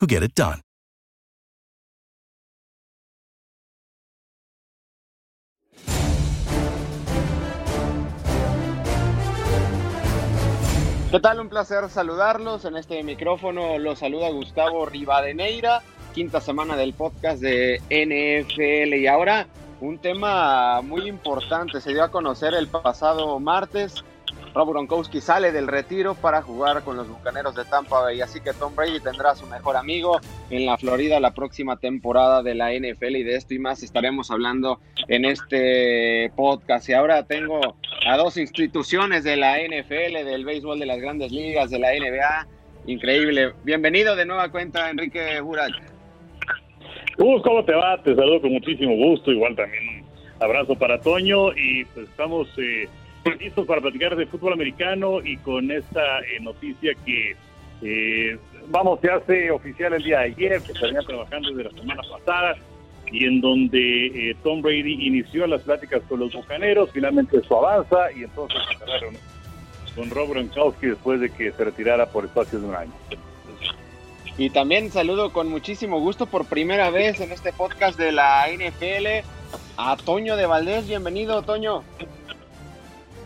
who get it done. ¿Qué tal? Un placer saludarlos. En este micrófono los saluda Gustavo Rivadeneira, quinta semana del podcast de NFL. Y ahora un tema muy importante. Se dio a conocer el pasado martes. Rob Gronkowski sale del retiro para jugar con los Bucaneros de Tampa Bay. Así que Tom Brady tendrá a su mejor amigo en la Florida la próxima temporada de la NFL. Y de esto y más estaremos hablando en este podcast. Y ahora tengo a dos instituciones de la NFL, del béisbol de las grandes ligas, de la NBA. Increíble. Bienvenido de nueva cuenta, Enrique Burak. ¿cómo te va? Te saludo con muchísimo gusto. Igual también un abrazo para Toño. Y pues estamos eh, listos para platicar de fútbol americano y con esta eh, noticia que, eh, vamos, se hace oficial el día de ayer, que venía trabajando desde la semana pasada y en donde eh, Tom Brady inició las pláticas con los bucaneros, finalmente eso avanza y entonces se cerraron con Rob Gronkowski después de que se retirara por espacio de un año. Y también saludo con muchísimo gusto por primera vez en este podcast de la NFL a Toño de Valdés. Bienvenido, Toño.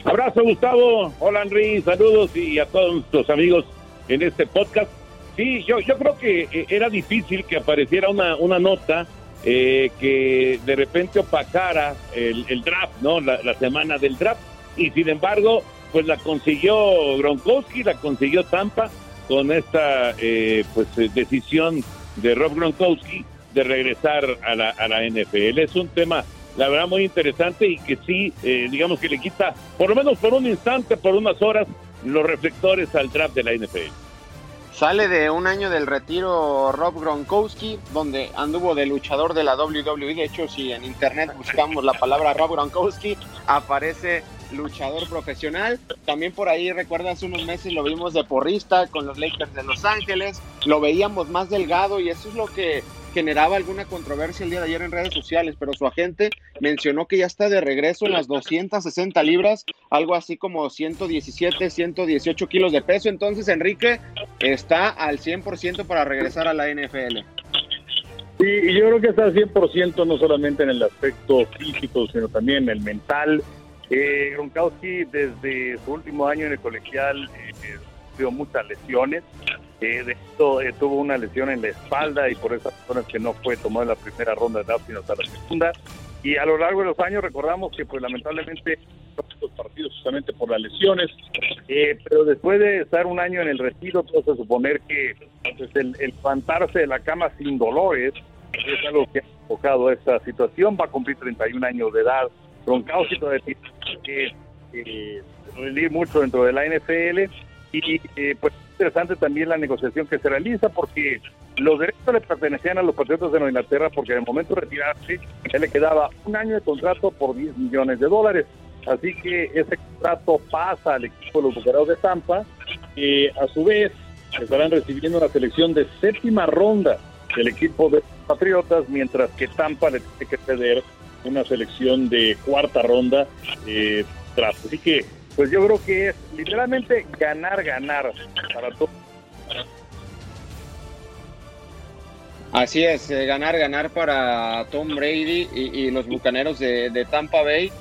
Abrazo, Gustavo. Hola, Henry. Saludos y a todos nuestros amigos en este podcast. Sí, yo, yo creo que eh, era difícil que apareciera una, una nota eh, que de repente opacara el, draft, ¿no? La, la, semana del draft. Y sin embargo, pues la consiguió Gronkowski, la consiguió Tampa con esta eh, pues decisión de Rob Gronkowski de regresar a la, a la NFL. Es un tema, la verdad, muy interesante y que sí, eh, digamos que le quita, por lo menos por un instante, por unas horas, los reflectores al draft de la NFL. Sale de un año del retiro Rob Gronkowski, donde anduvo de luchador de la WWE. De hecho, si en internet buscamos la palabra Rob Gronkowski, aparece luchador profesional. También por ahí, recuerdas, unos meses lo vimos de porrista con los Lakers de Los Ángeles. Lo veíamos más delgado y eso es lo que generaba alguna controversia el día de ayer en redes sociales, pero su agente mencionó que ya está de regreso en las 260 libras, algo así como 117, 118 kilos de peso. Entonces, Enrique está al 100% para regresar a la NFL. Sí, y yo creo que está al 100% no solamente en el aspecto físico, sino también en el mental. Eh, Gronkowski desde su último año en el colegial eh, sufrió muchas lesiones. Eh, de esto eh, tuvo una lesión en la espalda y por esas razones que no fue tomado en la primera ronda de draft sino hasta la segunda. Y a lo largo de los años recordamos que pues lamentablemente estos partidos justamente por las lesiones, eh, pero después de estar un año en el retiro, a suponer que pues, el, el levantarse de la cama sin dolores es algo que ha enfocado esta situación, va a cumplir 31 años de edad. Gronkowski todavía tiene que eh, rendir mucho dentro de la NFL y eh, pues interesante también la negociación que se realiza porque los derechos le pertenecían a los Patriotas de Nueva Inglaterra porque en el momento de retirarse él le quedaba un año de contrato por 10 millones de dólares. Así que ese contrato pasa al equipo de los Bucaneros de Tampa, que a su vez estarán recibiendo una selección de séptima ronda del equipo de Patriotas, mientras que Tampa le tiene que ceder una selección de cuarta ronda eh, tras. Así que, pues yo creo que es literalmente ganar, ganar para todos. Así es, eh, ganar, ganar para Tom Brady y, los Bucaneros de, Tampa Bay.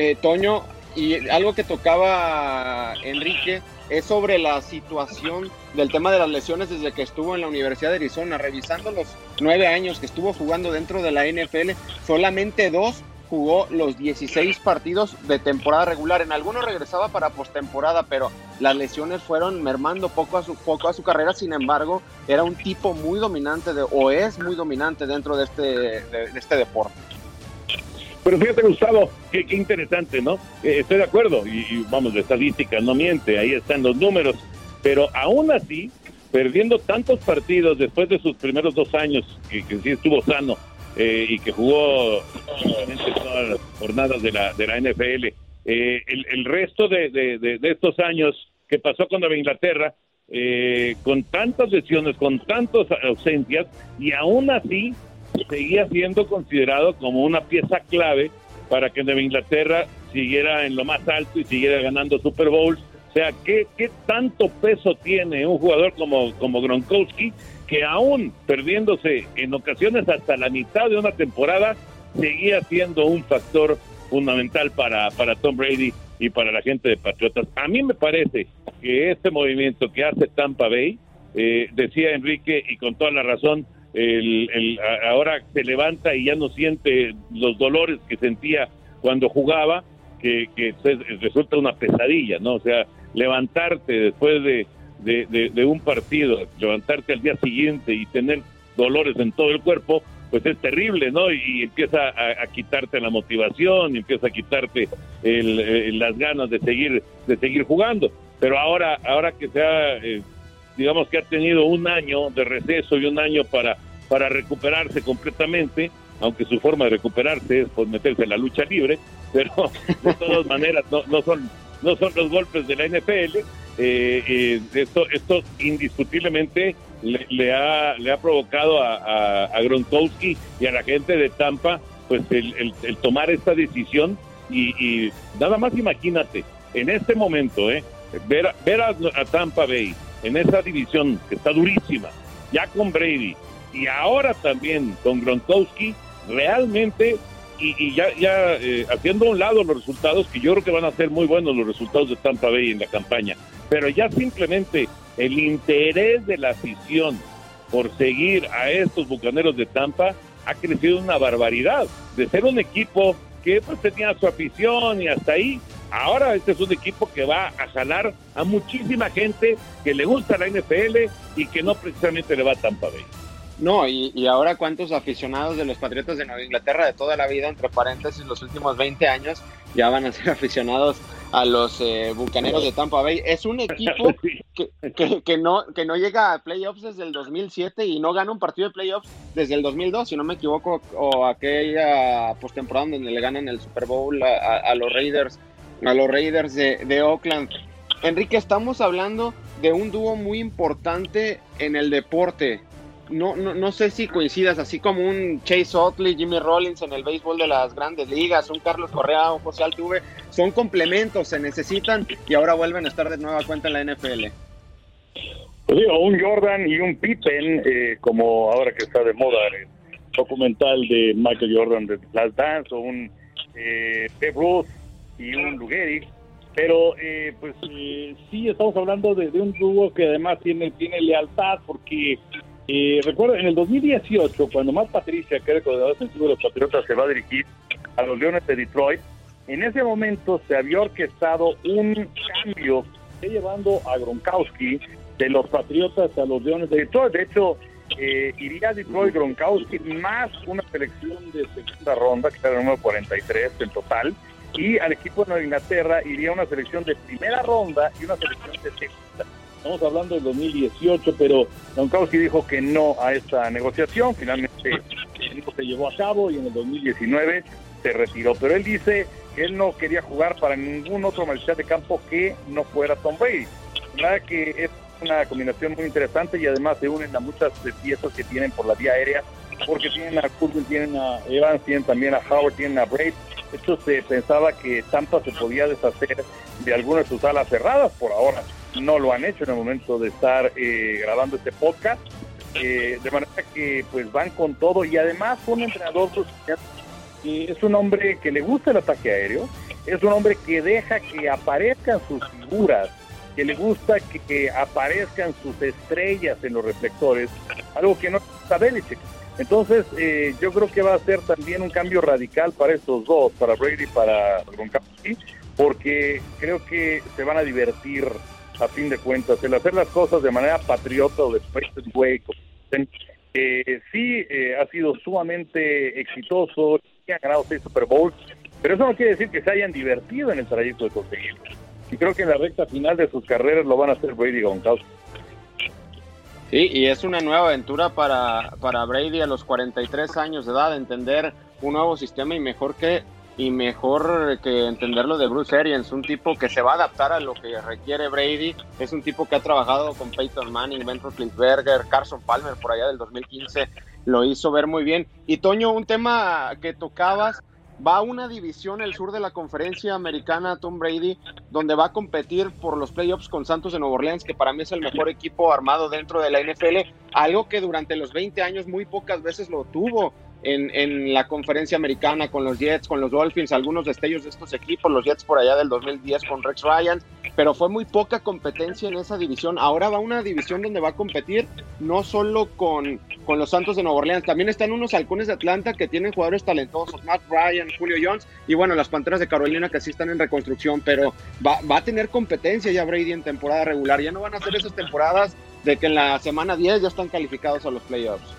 Eh, Toño, y algo que tocaba Enrique es sobre la situación del tema de las lesiones desde que estuvo en la Universidad de Arizona. Revisando los nueve años que estuvo jugando dentro de la NFL, solamente dos jugó los 16 partidos de temporada regular. En algunos regresaba para postemporada, pero las lesiones fueron mermando poco a su poco a su carrera. Sin embargo, era un tipo muy dominante de, o es muy dominante dentro de este, de, este deporte. Pero fíjate, Gustavo, qué, interesante, ¿no? Eh, estoy de acuerdo, y, vamos, de estadística no miente, ahí están los números, pero aún así, perdiendo tantos partidos después de sus primeros dos años, que, sí estuvo sano, eh, y que jugó todas las jornadas de la, de la NFL. Eh, el, resto de, de, estos años que pasó con Nueva Inglaterra, eh, con tantas lesiones, con tantas ausencias, y aún así seguía siendo considerado como una pieza clave para que Nueva Inglaterra siguiera en lo más alto y siguiera ganando Super Bowls. O sea, ¿qué, qué tanto peso tiene un jugador como, como Gronkowski que aún perdiéndose en ocasiones hasta la mitad de una temporada, seguía siendo un factor fundamental para, para Tom Brady y para la gente de Patriotas. A mí me parece que este movimiento que hace Tampa Bay, eh, decía Enrique, y con toda la razón, el, ahora se levanta y ya no siente los dolores que sentía cuando jugaba, que, que resulta una pesadilla, ¿no? O sea, levantarte después de de, un partido, levantarte al día siguiente y tener dolores en todo el cuerpo, pues es terrible, ¿no? Y, empieza a, quitarte la motivación, y empieza a quitarte las ganas de seguir, de seguir jugando. Pero ahora, ahora que se ha, eh, digamos que ha tenido un año de receso y un año para, para recuperarse completamente, aunque su forma de recuperarse es pues meterse en la lucha libre, pero de todas maneras no, no son no son los golpes de la NFL. Eh, eh, esto, esto indiscutiblemente le, ha, le ha provocado a, Gronkowski y a la gente de Tampa pues el, el, tomar esta decisión y, nada más imagínate, en este momento, eh, ver, ver a Tampa Bay en esa división que está durísima, ya con Brady y ahora también con Gronkowski, realmente y, ya, ya eh, haciendo a un lado los resultados, que yo creo que van a ser muy buenos los resultados de Tampa Bay en la campaña, pero ya simplemente el interés de la afición por seguir a estos bucaneros de Tampa ha crecido una barbaridad. De ser un equipo que pues tenía su afición y hasta ahí, ahora este es un equipo que va a jalar a muchísima gente que le gusta la NFL y que no precisamente le va a Tampa Bay. No, y, ahora cuántos aficionados de los Patriotas de Nueva Inglaterra de toda la vida, entre paréntesis, los últimos 20 años, ya van a ser aficionados a los eh, Bucaneros de Tampa Bay. Es un equipo que, que, no, que no llega a playoffs desde el 2007 y no gana un partido de playoffs desde el 2002, si no me equivoco, o aquella postemporada donde le ganan el Super Bowl a, los Raiders, a los Raiders de, de Oakland. Enrique, estamos hablando de un dúo muy importante en el deporte no, no, no sé si coincidas, así como un Chase Otley, Jimmy Rollins en el béisbol de las grandes ligas, un Carlos Correa, un José Altuve, son complementos, se necesitan y ahora vuelven a estar de nueva cuenta en la NFL. Pues digo, un Jordan y un Pippen, eh, como ahora que está de moda el documental de Michael Jordan de Last Dance, o un eh, Bruce y un Lugeri, pero eh, pues eh, sí estamos hablando de, de, un dúo que además tiene, tiene lealtad porque y recuerdo, en el 2018, cuando Matt Patricia, que era el coordinador defensivo de los Patriotas, se va a dirigir a los Leones de Detroit, en ese momento se había orquestado un cambio llevando a Gronkowski de los Patriotas a los Leones de Detroit. De hecho, eh, iría Detroit Gronkowski más una selección de segunda ronda, que era el número 43 en total, y al equipo de Nueva Inglaterra iría una selección de primera ronda y una selección de segunda. Estamos hablando del 2018, pero Gronkowski dijo que no a esta negociación, finalmente no se llevó a cabo y en el 2019 se retiró, pero él dice que él no quería jugar para ningún otro mariscal de campo que no fuera Tom Brady. La que es una combinación muy interesante y además se unen a muchas piezas que tienen por la vía aérea, porque tienen a Courtney, tienen a Evans, tienen también a Howard, tienen a Braid. Esto se pensaba que Tampa se podía deshacer de algunas de sus alas cerradas, por ahora no lo han hecho en el momento de estar eh, grabando este podcast. Eh, de manera que pues van con todo y además un entrenador que es un hombre que le gusta el ataque aéreo, es un hombre que deja que aparezcan sus figuras que le gusta que, aparezcan sus estrellas en los reflectores, algo que no está Belichick. Entonces, eh, yo creo que va a ser también un cambio radical para estos dos, para Brady y para Gronkowski, porque creo que se van a divertir a fin de cuentas, el hacer las cosas de manera patriota o de way, eh, sí eh, ha sido sumamente exitoso, han ganado seis Super Bowls, pero eso no quiere decir que se hayan divertido en el trayecto de conseguirlo y creo que en la recta final de sus carreras lo van a hacer Brady Gronkowski. Sí, y es una nueva aventura para, para Brady a los 43 años de edad, entender un nuevo sistema y mejor que y mejor que entenderlo de Bruce Arians, un tipo que se va a adaptar a lo que requiere Brady, es un tipo que ha trabajado con Peyton Manning, Ben Roethlisberger, Carson Palmer por allá del 2015, lo hizo ver muy bien. Y Toño, un tema que tocabas va a una división el sur de la conferencia americana Tom Brady, donde va a competir por los playoffs con Santos de Nueva Orleans, que para mí es el mejor equipo armado dentro de la NFL, algo que durante los 20 años muy pocas veces lo tuvo en, la conferencia americana con los Jets, con los Dolphins, algunos destellos de estos equipos, los Jets por allá del 2010 con Rex Ryan, pero fue muy poca competencia en esa división. Ahora va una división donde va a competir no solo con, con los Santos de Nueva Orleans, también están unos halcones de Atlanta que tienen jugadores talentosos, Matt Ryan, Julio Jones y bueno, las Panteras de Carolina que sí están en reconstrucción, pero va, va a tener competencia ya Brady en temporada regular, ya no van a hacer esas temporadas de que en la semana 10 ya están calificados a los playoffs.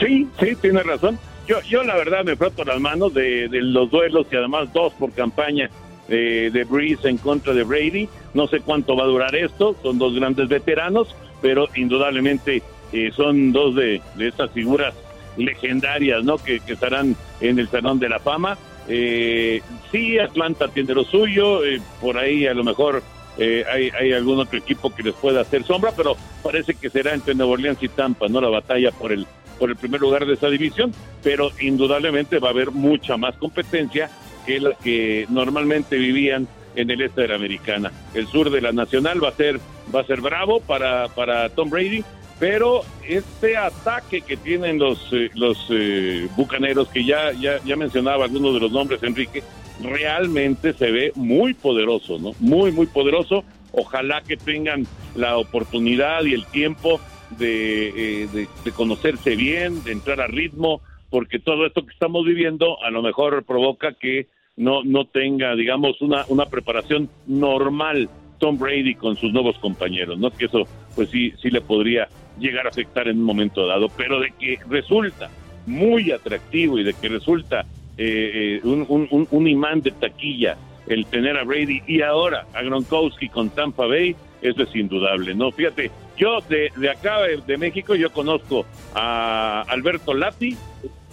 Sí, sí, tiene razón. Yo, yo la verdad me froto las manos de, los duelos y además dos por campaña de, de Breeze en contra de Brady. No sé cuánto va a durar esto, son dos grandes veteranos, pero indudablemente eh, son dos de, de estas figuras legendarias, ¿no? Que, estarán en el Salón de la Fama. Eh, sí, Atlanta tiene lo suyo, eh, por ahí a lo mejor eh, hay, hay algún otro equipo que les pueda hacer sombra, pero parece que será entre Nueva Orleans y Tampa, ¿no? La batalla por el por el primer lugar de esa división, pero indudablemente va a haber mucha más competencia que la que normalmente vivían en el este de la americana. El sur de la nacional va a ser va a ser bravo para para Tom Brady, pero este ataque que tienen los eh, los eh, bucaneros que ya, ya ya mencionaba algunos de los nombres Enrique, realmente se ve muy poderoso, ¿no? Muy muy poderoso. Ojalá que tengan la oportunidad y el tiempo eh, de, de, conocerse bien, de entrar a ritmo, porque todo esto que estamos viviendo a lo mejor provoca que no, no tenga, digamos, una, una preparación normal Tom Brady con sus nuevos compañeros, ¿no? Que eso, pues sí, sí le podría llegar a afectar en un momento dado, pero de que resulta muy atractivo y de que resulta eh, eh, un, un, un imán de taquilla el tener a Brady y ahora a Gronkowski con Tampa Bay, eso es indudable, ¿no? Fíjate, yo de, de acá de México, yo conozco a Alberto Lati,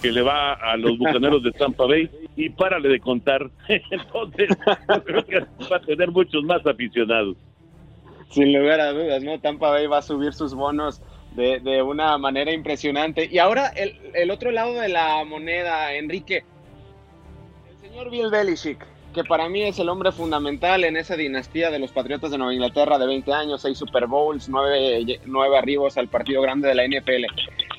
que le va a los bucaneros de Tampa Bay, y párale de contar. Entonces, creo que va a tener muchos más aficionados. Sin lugar a dudas, ¿no? Tampa Bay va a subir sus bonos de, de una manera impresionante. Y ahora el, el otro lado de la moneda, Enrique. El señor Bill Belichick que para mí es el hombre fundamental en esa dinastía de los Patriotas de Nueva Inglaterra de 20 años, 6 Super Bowls, 9, 9 arribos al partido grande de la NFL.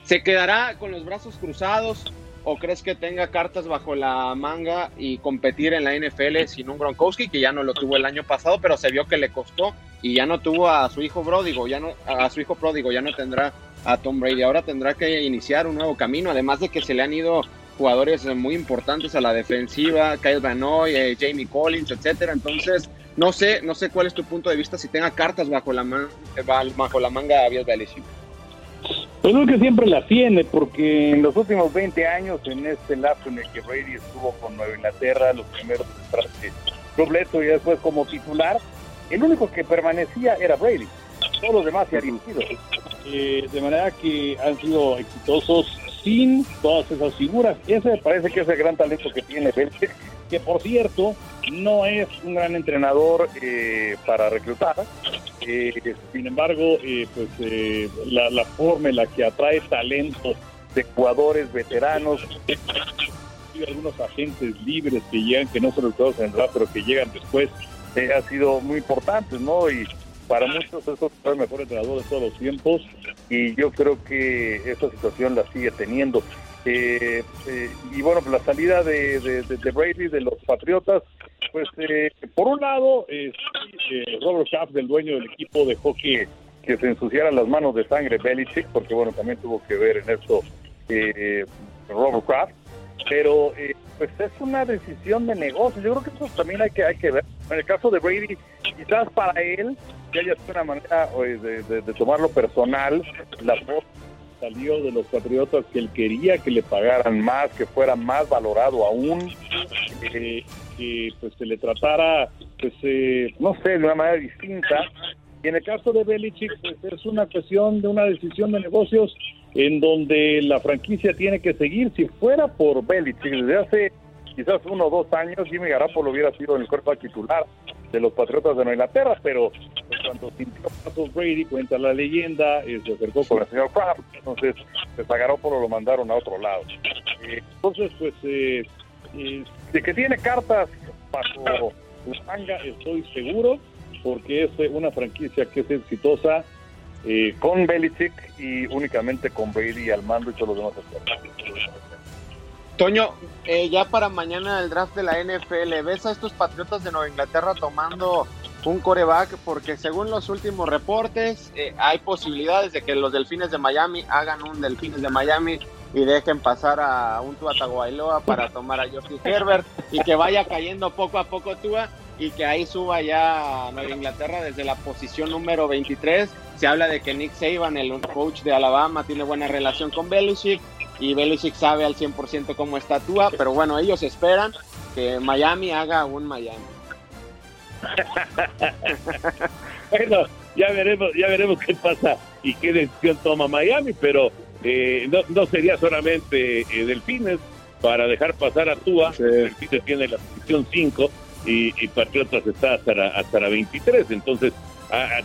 ¿Se quedará con los brazos cruzados o crees que tenga cartas bajo la manga y competir en la NFL sin un Gronkowski que ya no lo tuvo el año pasado, pero se vio que le costó y ya no tuvo a su hijo pródigo, ya no a su hijo pródigo, ya no tendrá a Tom Brady, ahora tendrá que iniciar un nuevo camino, además de que se le han ido jugadores muy importantes a la defensiva, Kyle Van Noy, eh, Jamie Collins, etcétera. Entonces, no sé, no sé cuál es tu punto de vista si tenga cartas bajo la, man bajo la manga Bill Belichick. Pues creo que siempre la tiene, porque en los últimos 20 años, en este lapso en el que Brady estuvo con Nueva Inglaterra, los primeros de Robleto y después como titular, el único que permanecía era Brady. Todos los demás se han ido. Eh, de manera que han sido exitosos sin todas esas figuras. Ese parece que es el gran talento que tiene Belichick, que por cierto no es un gran entrenador eh, para reclutar. Eh, sin embargo, eh, pues la, la, forma en la que atrae talento de jugadores veteranos, algunos agentes libres que llegan, que no son reclutados en el draft, pero que llegan después, ha sido muy importante, ¿no? Y para muchos es el mejor entrenador de todos los tiempos y yo creo que esa situación la sigue teniendo. Eh, eh, y bueno, pues la salida de, de, Brady de los Patriotas, pues eh, por un lado, Robert Kraft, el dueño del equipo, dejó que, que se ensuciaran las manos de sangre Belichick, porque bueno, también tuvo que ver en eso Robert Kraft, pero pues es una decisión de negocio. Yo creo que eso también hay que, hay que ver. En el caso de Brady, quizás para él que haya sido una manera de, tomarlo personal, la voz salió de los Patriotas que él quería que le pagaran más, que fuera más valorado aún, que pues se le tratara, pues eh, no sé, de una manera distinta. Y en el caso de Belichick, pues es una cuestión de una decisión de negocios en donde la franquicia tiene que seguir. Si fuera por Belichick, desde hace quizás uno o dos años, Jimmy Garapolo hubiera sido el cuerpo titular de los Patriotas de Nueva Inglaterra, pero pues, cuando sintió pasos Brady, cuenta la leyenda, eh, se acercó con el señor Kraft, entonces pues, a Garapolo lo mandaron a otro lado. Eh, entonces, pues, eh, de que tiene cartas bajo la manga, estoy seguro, porque es una franquicia que es exitosa eh, con Belichick y únicamente con Brady al mando y todos los demás. Toño, eh, ya para mañana el draft de la NFL, ¿ves a estos Patriotas de Nueva Inglaterra tomando un coreback? Porque según los últimos reportes, eh, hay posibilidades de que los Delfines de Miami hagan un Delfines de Miami y dejen pasar a un Tua Tagovailoa para tomar a Justin Herbert y que vaya cayendo poco a poco Tua y que ahí suba ya a Nueva Inglaterra desde la posición número 23. Se habla de que Nick Saban, el coach de Alabama, tiene buena relación con Belichick y Belichick sabe al 100% cómo está Tua, pero bueno, ellos esperan que Miami haga un Miami. bueno, ya veremos, ya veremos qué pasa y qué decisión toma Miami, pero eh, no, no, sería solamente eh, Delfines para dejar pasar a Tua. Delfines tiene la posición 5 y, Patriotas está hasta la, hasta la 23. Entonces,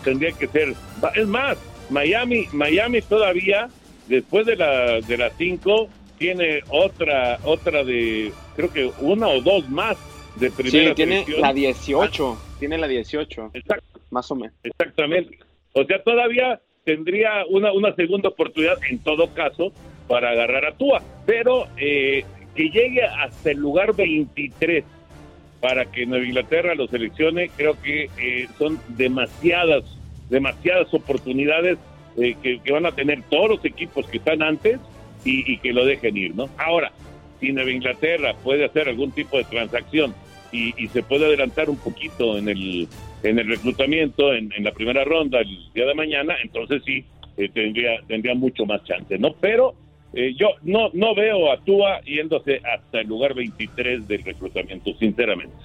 tendría que ser. Es más, Miami, Miami todavía, después de la de las 5, tiene otra, otra de, creo que una o dos más de primera Sí, tiene la 18. Tiene la 18. Exacto. Más o menos. Exactamente. O sea, todavía tendría una, una segunda oportunidad en todo caso para agarrar a Tua, pero eh, que llegue hasta el lugar 23 para que Nueva Inglaterra lo seleccione, creo que eh, son demasiadas, demasiadas oportunidades eh, que, van a tener todos los equipos que están antes y, que lo dejen ir, ¿no? Ahora, si Nueva Inglaterra puede hacer algún tipo de transacción y, se puede adelantar un poquito en el, en el reclutamiento, en, la primera ronda el día de mañana, entonces sí eh, tendría, tendría mucho más chance, ¿no? Pero eh, yo no, no veo a Tua yéndose hasta el lugar 23 del reclutamiento, sinceramente.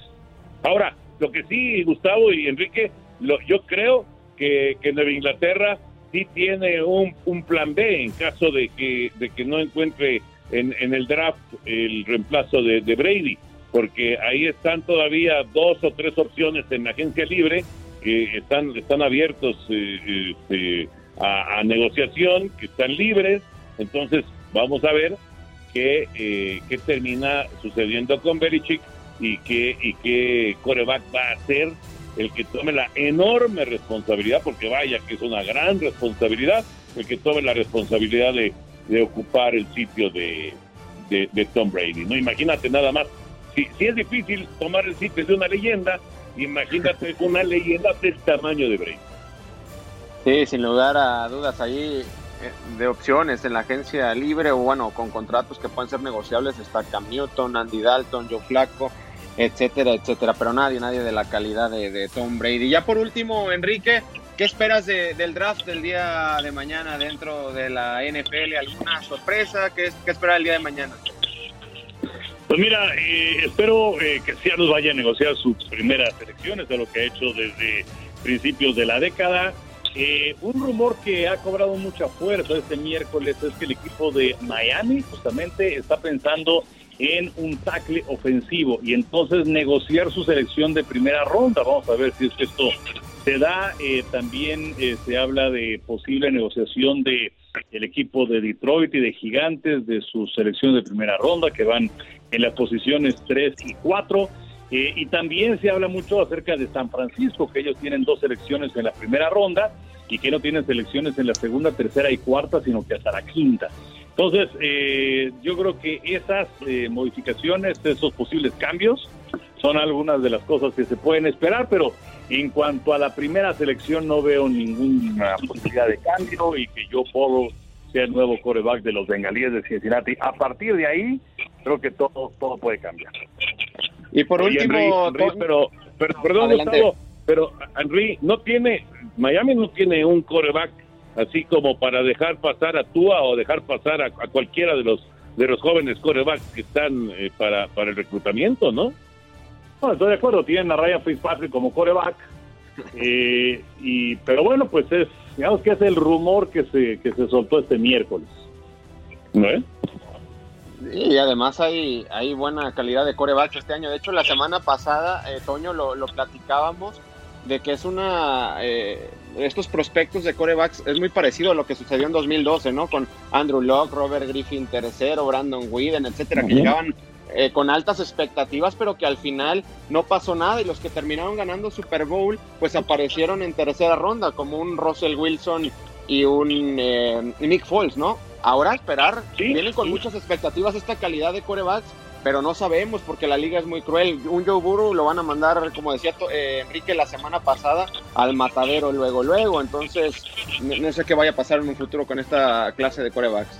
Ahora, lo que sí, Gustavo y Enrique, lo, yo creo que, que Nueva Inglaterra sí tiene un, un, plan B en caso de que, de que no encuentre en, en el draft el reemplazo de, Brady, porque ahí están todavía dos o tres opciones en la agencia libre que están, están abiertos eh, este, a, negociación, que están libres. Entonces, Vamos a ver qué, eh, qué termina sucediendo con Belichick y qué, y qué coreback va a ser el que tome la enorme responsabilidad, porque vaya que es una gran responsabilidad, el que tome la responsabilidad de, de ocupar el sitio de, de, Tom Brady. No imagínate nada más. Si, si es difícil tomar el sitio de una leyenda, imagínate una leyenda del tamaño de Brady. Sí, sin lugar a dudas, ahí de opciones en la agencia libre o bueno, con contratos que pueden ser negociables está Cam Newton, Andy Dalton, Joe Flacco, etcétera, etcétera, pero nadie, nadie de la calidad de, Tom Brady. Ya por último, Enrique, ¿Qué esperas del draft del día de mañana dentro de la NFL? ¿Alguna sorpresa? ¿Qué, qué esperas el día de mañana? Pues mira, eh, espero eh, que Seattle vaya a negociar sus primeras elecciones de lo que ha hecho desde principios de la década. Eh, un rumor que ha cobrado mucha fuerza este miércoles es que el equipo de Miami justamente está pensando en un tackle ofensivo y entonces negociar su selección de primera ronda. Vamos a ver si es que esto se da. Eh, también eh, se habla de posible negociación de el equipo de Detroit y de Gigantes de su selección de primera ronda que van en las posiciones 3 y 4. Eh, y también se habla mucho acerca de San Francisco, que ellos tienen dos selecciones en la primera ronda y que no tienen selecciones en la segunda, tercera y cuarta, sino que hasta la quinta. Entonces, eh, yo creo que esas eh, modificaciones, esos posibles cambios, son algunas de las cosas que se pueden esperar, pero en cuanto a la primera selección no veo ninguna posibilidad de cambio y que yo puedo sea el nuevo coreback de los bengalíes de Cincinnati. A partir de ahí, creo que todo, todo puede cambiar. Y por último, pero, pero, perdón, Gustavo, pero Henry no tiene, Miami no tiene un coreback así como para dejar pasar a Tua o dejar pasar a, cualquiera de los de los jóvenes corebacks que están eh, para, para el reclutamiento, ¿no? No, estoy de acuerdo, tienen a Ryan Fitzpatrick como coreback, eh, y, pero bueno, pues es, digamos que es el rumor que se, que se soltó este miércoles. ¿No y además hay, hay buena calidad de corebacks este año. De hecho, la semana pasada, eh, Toño, lo, lo, platicábamos de que es una... Eh, estos prospectos de corebacks es muy parecido a lo que sucedió en 2012, ¿no? Con Andrew Locke, Robert Griffin tercero, Brandon Whedon, etcétera, que llegaban eh, con altas expectativas, pero que al final no pasó nada y los que terminaron ganando Super Bowl, pues aparecieron en tercera ronda, como un Russell Wilson y un eh, Nick Foles, ¿no? Ahora esperar, vienen con muchas expectativas esta calidad de corebacks, pero no sabemos porque la liga es muy cruel. Un Joe Burrow lo van a mandar, como decía eh, Enrique la semana pasada, al matadero luego, luego. Entonces, no, sé qué vaya a pasar en un futuro con esta clase de corebacks.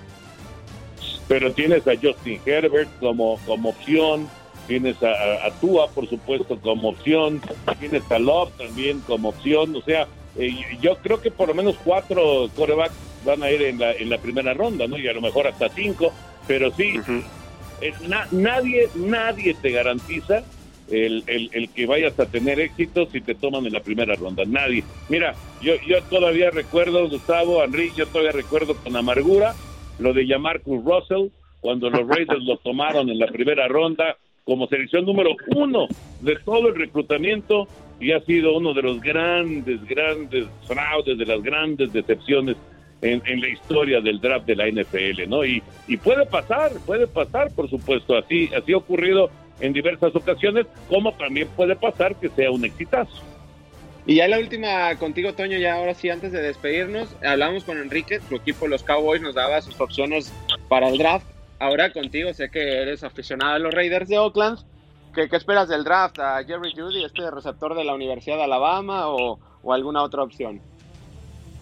Pero tienes a Justin Herbert como, como opción, tienes a, Tua, por supuesto, como opción, tienes a Love también como opción. O sea, eh, yo creo que por lo menos cuatro corebacks van a ir en la, en la primera ronda, ¿no? Y a lo mejor hasta cinco, pero sí, eh, nadie, nadie te garantiza el, el, que vayas a tener éxito si te toman en la primera ronda. Nadie. Mira, yo, yo todavía recuerdo, Gustavo, Henry, yo todavía recuerdo con amargura lo de Jamarcus Russell cuando los Raiders lo tomaron en la primera ronda como selección número uno de todo el reclutamiento y ha sido uno de los grandes, grandes fraudes, de las grandes decepciones en, la historia del draft de la NFL, ¿no? Y, y puede pasar, puede pasar, por supuesto, así, así ha ocurrido en diversas ocasiones, como también puede pasar que sea un exitazo. Y ya la última contigo, Toño, ya ahora sí, antes de despedirnos, hablamos con Enrique, tu equipo, los Cowboys, nos daba sus opciones para el draft. Ahora contigo, sé que eres aficionado a los Raiders de Oakland. ¿Qué, qué esperas del draft? ¿A Jerry Judy, este receptor de la Universidad de Alabama, o, o alguna otra opción?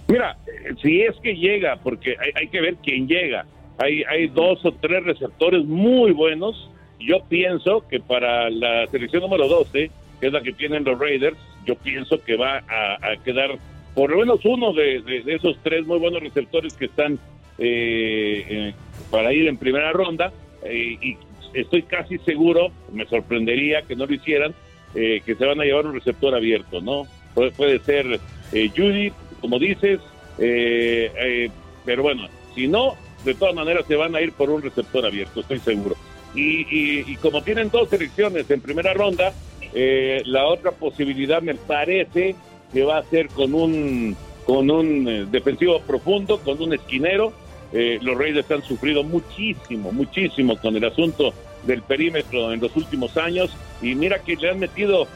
Mira, si es que llega, porque hay, que ver quién llega. Hay, hay dos o tres receptores muy buenos. Yo pienso que para la selección número 12, que es la que tienen los Raiders, yo pienso que va a, quedar por lo menos uno de, esos tres muy buenos receptores que están eh, eh, para ir en primera ronda. Eh, y estoy casi seguro, me sorprendería que no lo hicieran, que se van a llevar un receptor abierto, ¿no? Puede, puede ser Judy, como dices, eh, eh, pero bueno, si no, de todas maneras se van a ir por un receptor abierto, estoy seguro. Y, como tienen dos selecciones en primera ronda, eh, la otra posibilidad me parece que va a ser con un con un defensivo profundo, con un esquinero. los Raiders han sufrido muchísimo, muchísimo con el asunto del perímetro en los últimos años y mira que le han metido,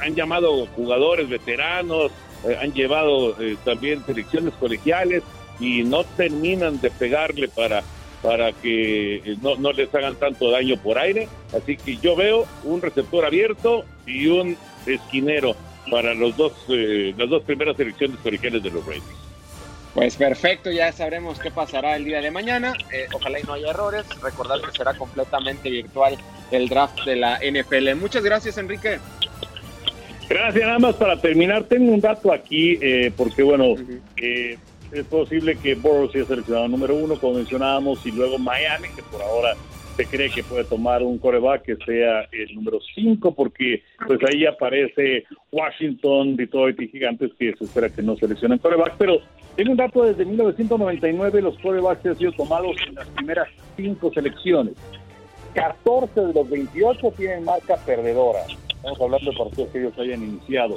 han llamado jugadores veteranos, eh, han llevado eh, también selecciones colegiales y no terminan de pegarle para, para que eh, no, no, les hagan tanto daño por aire. Así que yo veo un receptor abierto y un esquinero para los dos, las dos primeras selecciones colegiales de los Raiders. Pues perfecto, ya sabremos qué pasará el día de mañana. ojalá y no haya errores. Recordar que será completamente virtual el draft de la NFL. Muchas gracias, Enrique. Gracias, nada más para terminar, tengo un dato aquí, eh, porque bueno, eh, es posible que Burrow sea seleccionado número uno, como mencionábamos, y luego Miami, que por ahora se cree que puede tomar un coreback que sea el número 5 porque pues ahí aparece Washington, Detroit y Gigantes que se espera que no seleccionen coreback, pero tengo un dato desde 1999 los corebacks han sido tomados en las primeras cinco selecciones. 14 de los 28 tienen marca perdedora. Estamos hablando de partidos que ellos hayan iniciado.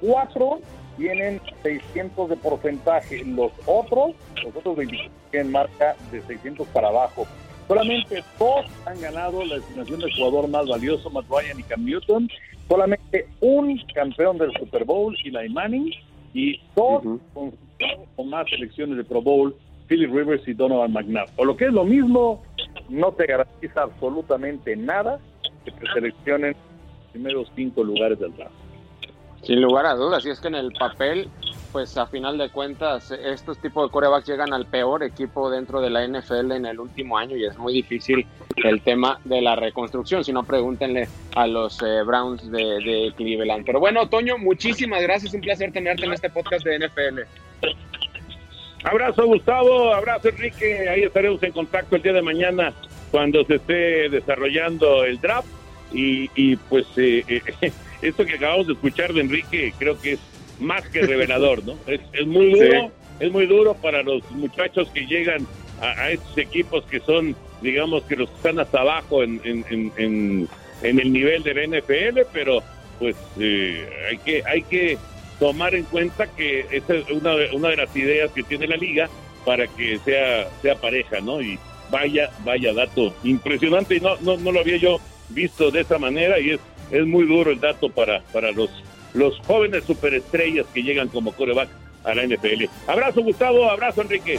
Cuatro tienen 600 de porcentaje. Los otros, los otros 25 tienen marca de 600 para abajo. Solamente dos han ganado la designación de jugador más valioso, Matt Ryan y Cam Newton. Solamente un campeón del Super Bowl, Eli Manning, y dos con, más selecciones de Pro Bowl, Philip Rivers y Donovan McNabb. O lo que es lo mismo, no te garantiza absolutamente nada que te seleccionen primeros cinco lugares del draft. Sin lugar a dudas, y es que en el papel pues a final de cuentas estos tipos de corebacks llegan al peor equipo dentro de la NFL en el último año y es muy difícil el tema de la reconstrucción, si no pregúntenle a los eh, Browns de, Cleveland. Pero bueno, Toño, muchísimas gracias, un placer tenerte en este podcast de NFL. Abrazo Gustavo, abrazo Enrique, ahí estaremos en contacto el día de mañana cuando se esté desarrollando el draft y, pues eh, eh, esto que acabamos de escuchar de Enrique creo que es más que revelador, ¿no? Es, muy duro, es muy duro para los muchachos que llegan a, estos equipos que son, digamos, que los están hasta abajo en, en, en, el nivel del NFL, pero pues eh, hay que hay que tomar en cuenta que esa es una, una de las ideas que tiene la liga para que sea sea pareja, ¿no? Y vaya vaya dato impresionante y no no, no lo había yo visto de esa manera y es es muy duro el dato para para los los jóvenes superestrellas que llegan como coreback a la NFL. Abrazo Gustavo, abrazo Enrique.